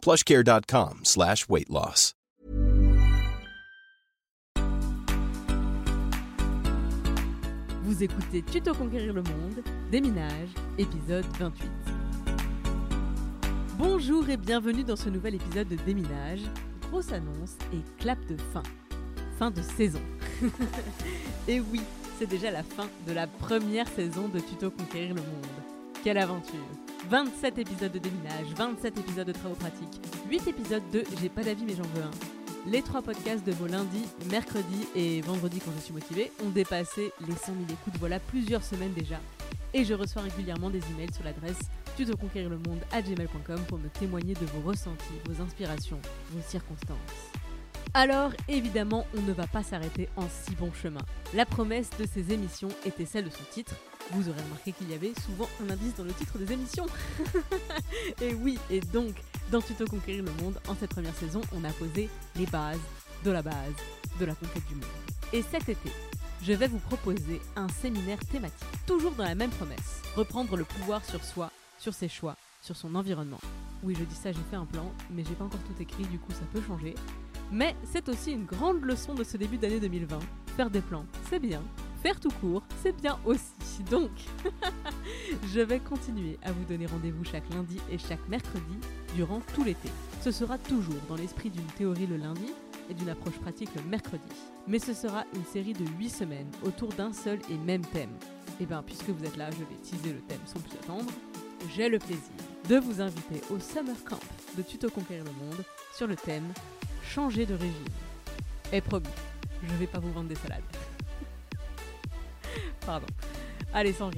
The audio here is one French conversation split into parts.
plushcare.com slash weight loss. Vous écoutez Tuto Conquérir le Monde, Déminage, épisode 28. Bonjour et bienvenue dans ce nouvel épisode de Déminage. Grosse annonce et clap de fin. Fin de saison. et oui, c'est déjà la fin de la première saison de Tuto Conquérir le Monde. Quelle aventure 27 épisodes de déminage, 27 épisodes de travaux pratiques, 8 épisodes de J'ai pas d'avis mais j'en veux un. Les trois podcasts de vos lundis, mercredis et vendredis quand je suis motivée ont dépassé les 100 000 écoutes voilà plusieurs semaines déjà. Et je reçois régulièrement des emails sur l'adresse tutoconquérirlemonde à gmail.com pour me témoigner de vos ressentis, vos inspirations, vos circonstances. Alors, évidemment, on ne va pas s'arrêter en si bon chemin. La promesse de ces émissions était celle de son titre. Vous aurez remarqué qu'il y avait souvent un indice dans le titre des émissions. et oui, et donc, dans Tuto Conquérir le Monde, en cette première saison, on a posé les bases de la base de la conquête du monde. Et cet été, je vais vous proposer un séminaire thématique, toujours dans la même promesse. Reprendre le pouvoir sur soi, sur ses choix, sur son environnement. Oui, je dis ça, j'ai fait un plan, mais j'ai pas encore tout écrit, du coup ça peut changer. Mais c'est aussi une grande leçon de ce début d'année 2020. Faire des plans, c'est bien. Faire tout court, c'est bien aussi. Donc, je vais continuer à vous donner rendez-vous chaque lundi et chaque mercredi durant tout l'été. Ce sera toujours dans l'esprit d'une théorie le lundi et d'une approche pratique le mercredi. Mais ce sera une série de 8 semaines autour d'un seul et même thème. Et bien, puisque vous êtes là, je vais teaser le thème sans plus attendre. J'ai le plaisir de vous inviter au Summer Camp de Tuto Conquérir le Monde sur le thème changer de régime. Et promis, je vais pas vous vendre des salades. Pardon. Allez, sans.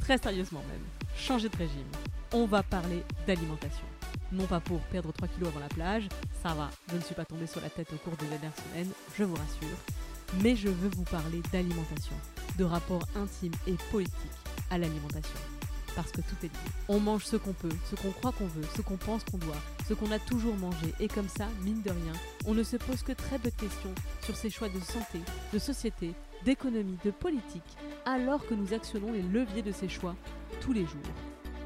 Très sérieusement même. Changer de régime. On va parler d'alimentation. Non pas pour perdre 3 kilos avant la plage, ça va, je ne suis pas tombée sur la tête au cours des dernières semaines, je vous rassure. Mais je veux vous parler d'alimentation, de rapport intime et politique à l'alimentation parce que tout est lié. On mange ce qu'on peut, ce qu'on croit qu'on veut, ce qu'on pense qu'on doit, ce qu'on a toujours mangé, et comme ça, mine de rien, on ne se pose que très peu de questions sur ses choix de santé, de société, d'économie, de politique, alors que nous actionnons les leviers de ces choix tous les jours,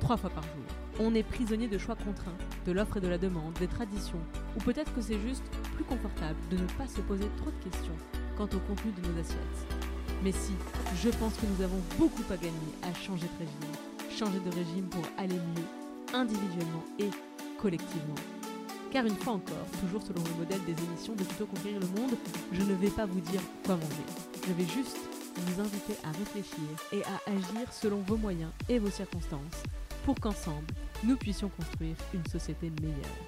trois fois par jour. On est prisonnier de choix contraints, de l'offre et de la demande, des traditions, ou peut-être que c'est juste plus confortable de ne pas se poser trop de questions quant au contenu de nos assiettes. Mais si, je pense que nous avons beaucoup à gagner à changer de régime changer de régime pour aller mieux, individuellement et collectivement. Car une fois encore, toujours selon le modèle des émissions de Tuto Conquérir le Monde, je ne vais pas vous dire quoi manger. Je vais juste vous inviter à réfléchir et à agir selon vos moyens et vos circonstances pour qu'ensemble, nous puissions construire une société meilleure.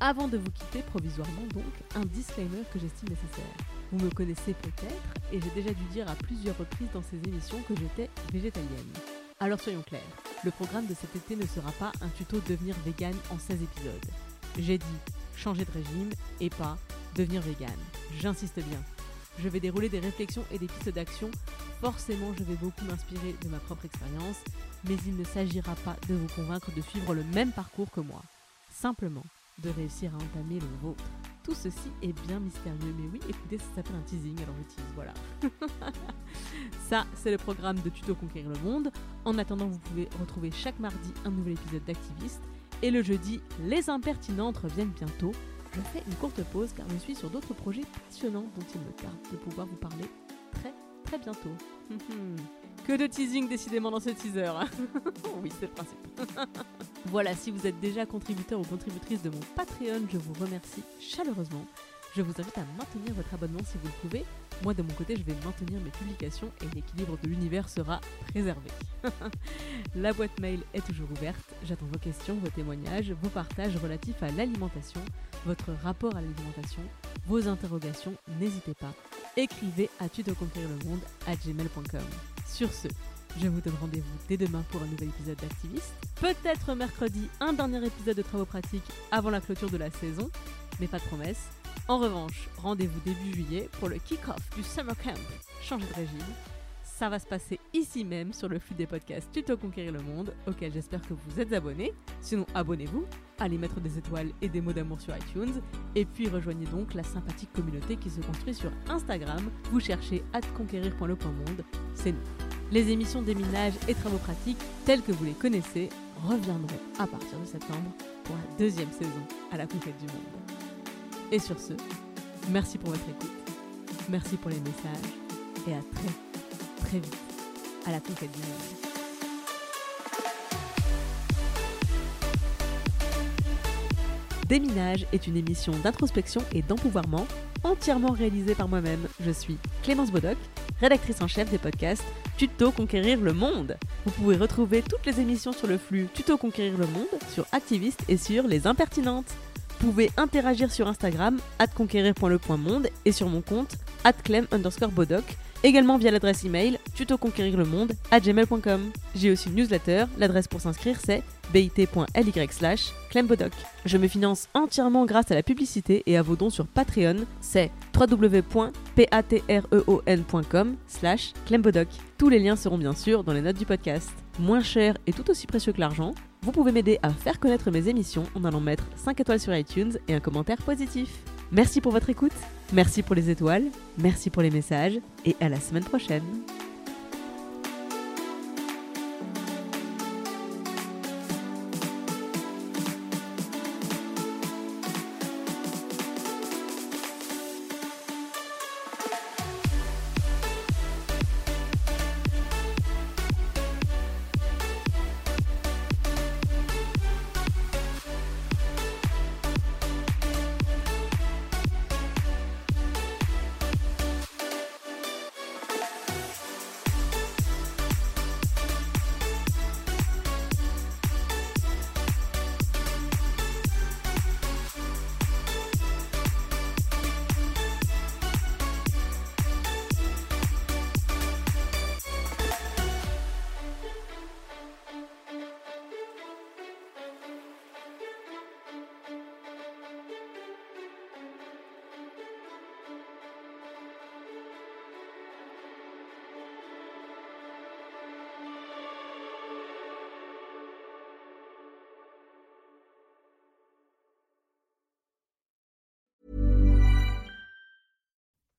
Avant de vous quitter provisoirement donc, un disclaimer que j'estime nécessaire. Vous me connaissez peut-être et j'ai déjà dû dire à plusieurs reprises dans ces émissions que j'étais végétalienne. Alors soyons clairs, le programme de cet été ne sera pas un tuto devenir vegan en 16 épisodes. J'ai dit changer de régime et pas devenir vegan. J'insiste bien. Je vais dérouler des réflexions et des pistes d'action. Forcément, je vais beaucoup m'inspirer de ma propre expérience, mais il ne s'agira pas de vous convaincre de suivre le même parcours que moi. Simplement, de réussir à entamer le vôtre. Tout ceci est bien mystérieux, mais oui, écoutez, ça s'appelle un teasing, alors je tease, voilà. ça, c'est le programme de Tuto Conquérir le Monde. En attendant, vous pouvez retrouver chaque mardi un nouvel épisode d'Activiste. Et le jeudi, les impertinentes reviennent bientôt. Je fais une courte pause car je suis sur d'autres projets passionnants dont il me tarde de pouvoir vous parler très très bientôt. que de teasing décidément dans ce teaser. Hein. oui, c'est le principe. Voilà, si vous êtes déjà contributeur ou contributrice de mon Patreon, je vous remercie chaleureusement. Je vous invite à maintenir votre abonnement si vous le pouvez. Moi, de mon côté, je vais maintenir mes publications et l'équilibre de l'univers sera préservé. La boîte mail est toujours ouverte. J'attends vos questions, vos témoignages, vos partages relatifs à l'alimentation, votre rapport à l'alimentation, vos interrogations. N'hésitez pas. Écrivez à le monde à gmail.com. Sur ce, je vous donne rendez-vous dès demain pour un nouvel épisode d'Activiste. Peut-être mercredi, un dernier épisode de travaux pratiques avant la clôture de la saison. mais pas de promesses. En revanche, rendez-vous début juillet pour le kick-off du Summer Camp Changer de régime. Ça va se passer ici même sur le flux des podcasts Tuto Conquérir le Monde, auquel j'espère que vous êtes abonnés. Sinon, abonnez-vous, allez mettre des étoiles et des mots d'amour sur iTunes, et puis rejoignez donc la sympathique communauté qui se construit sur Instagram. Vous cherchez conquérir.le.monde, c'est nous. Les émissions déminage et travaux pratiques, telles que vous les connaissez, reviendront à partir de septembre pour la deuxième saison à la conquête du monde. Et sur ce, merci pour votre écoute, merci pour les messages, et à très, très vite à la conquête du monde. Déminage est une émission d'introspection et d'empouvoirment entièrement réalisée par moi-même. Je suis Clémence Bodoc, rédactrice en chef des podcasts Tuto Conquérir le Monde. Vous pouvez retrouver toutes les émissions sur le flux Tuto Conquérir le Monde, sur Activiste et sur Les Impertinentes. Vous pouvez interagir sur Instagram, conquérir.le.monde et sur mon compte, clem underscore bodoc, également via l'adresse email tutoconquérirlemonde à gmail.com. J'ai aussi une newsletter, l'adresse pour s'inscrire c'est bit.ly slash clembodoc. Je me finance entièrement grâce à la publicité et à vos dons sur Patreon, c'est www.patreon.com slash clembodoc. Tous les liens seront bien sûr dans les notes du podcast. Moins cher et tout aussi précieux que l'argent, vous pouvez m'aider à faire connaître mes émissions en allant mettre 5 étoiles sur iTunes et un commentaire positif. Merci pour votre écoute, merci pour les étoiles, merci pour les messages et à la semaine prochaine.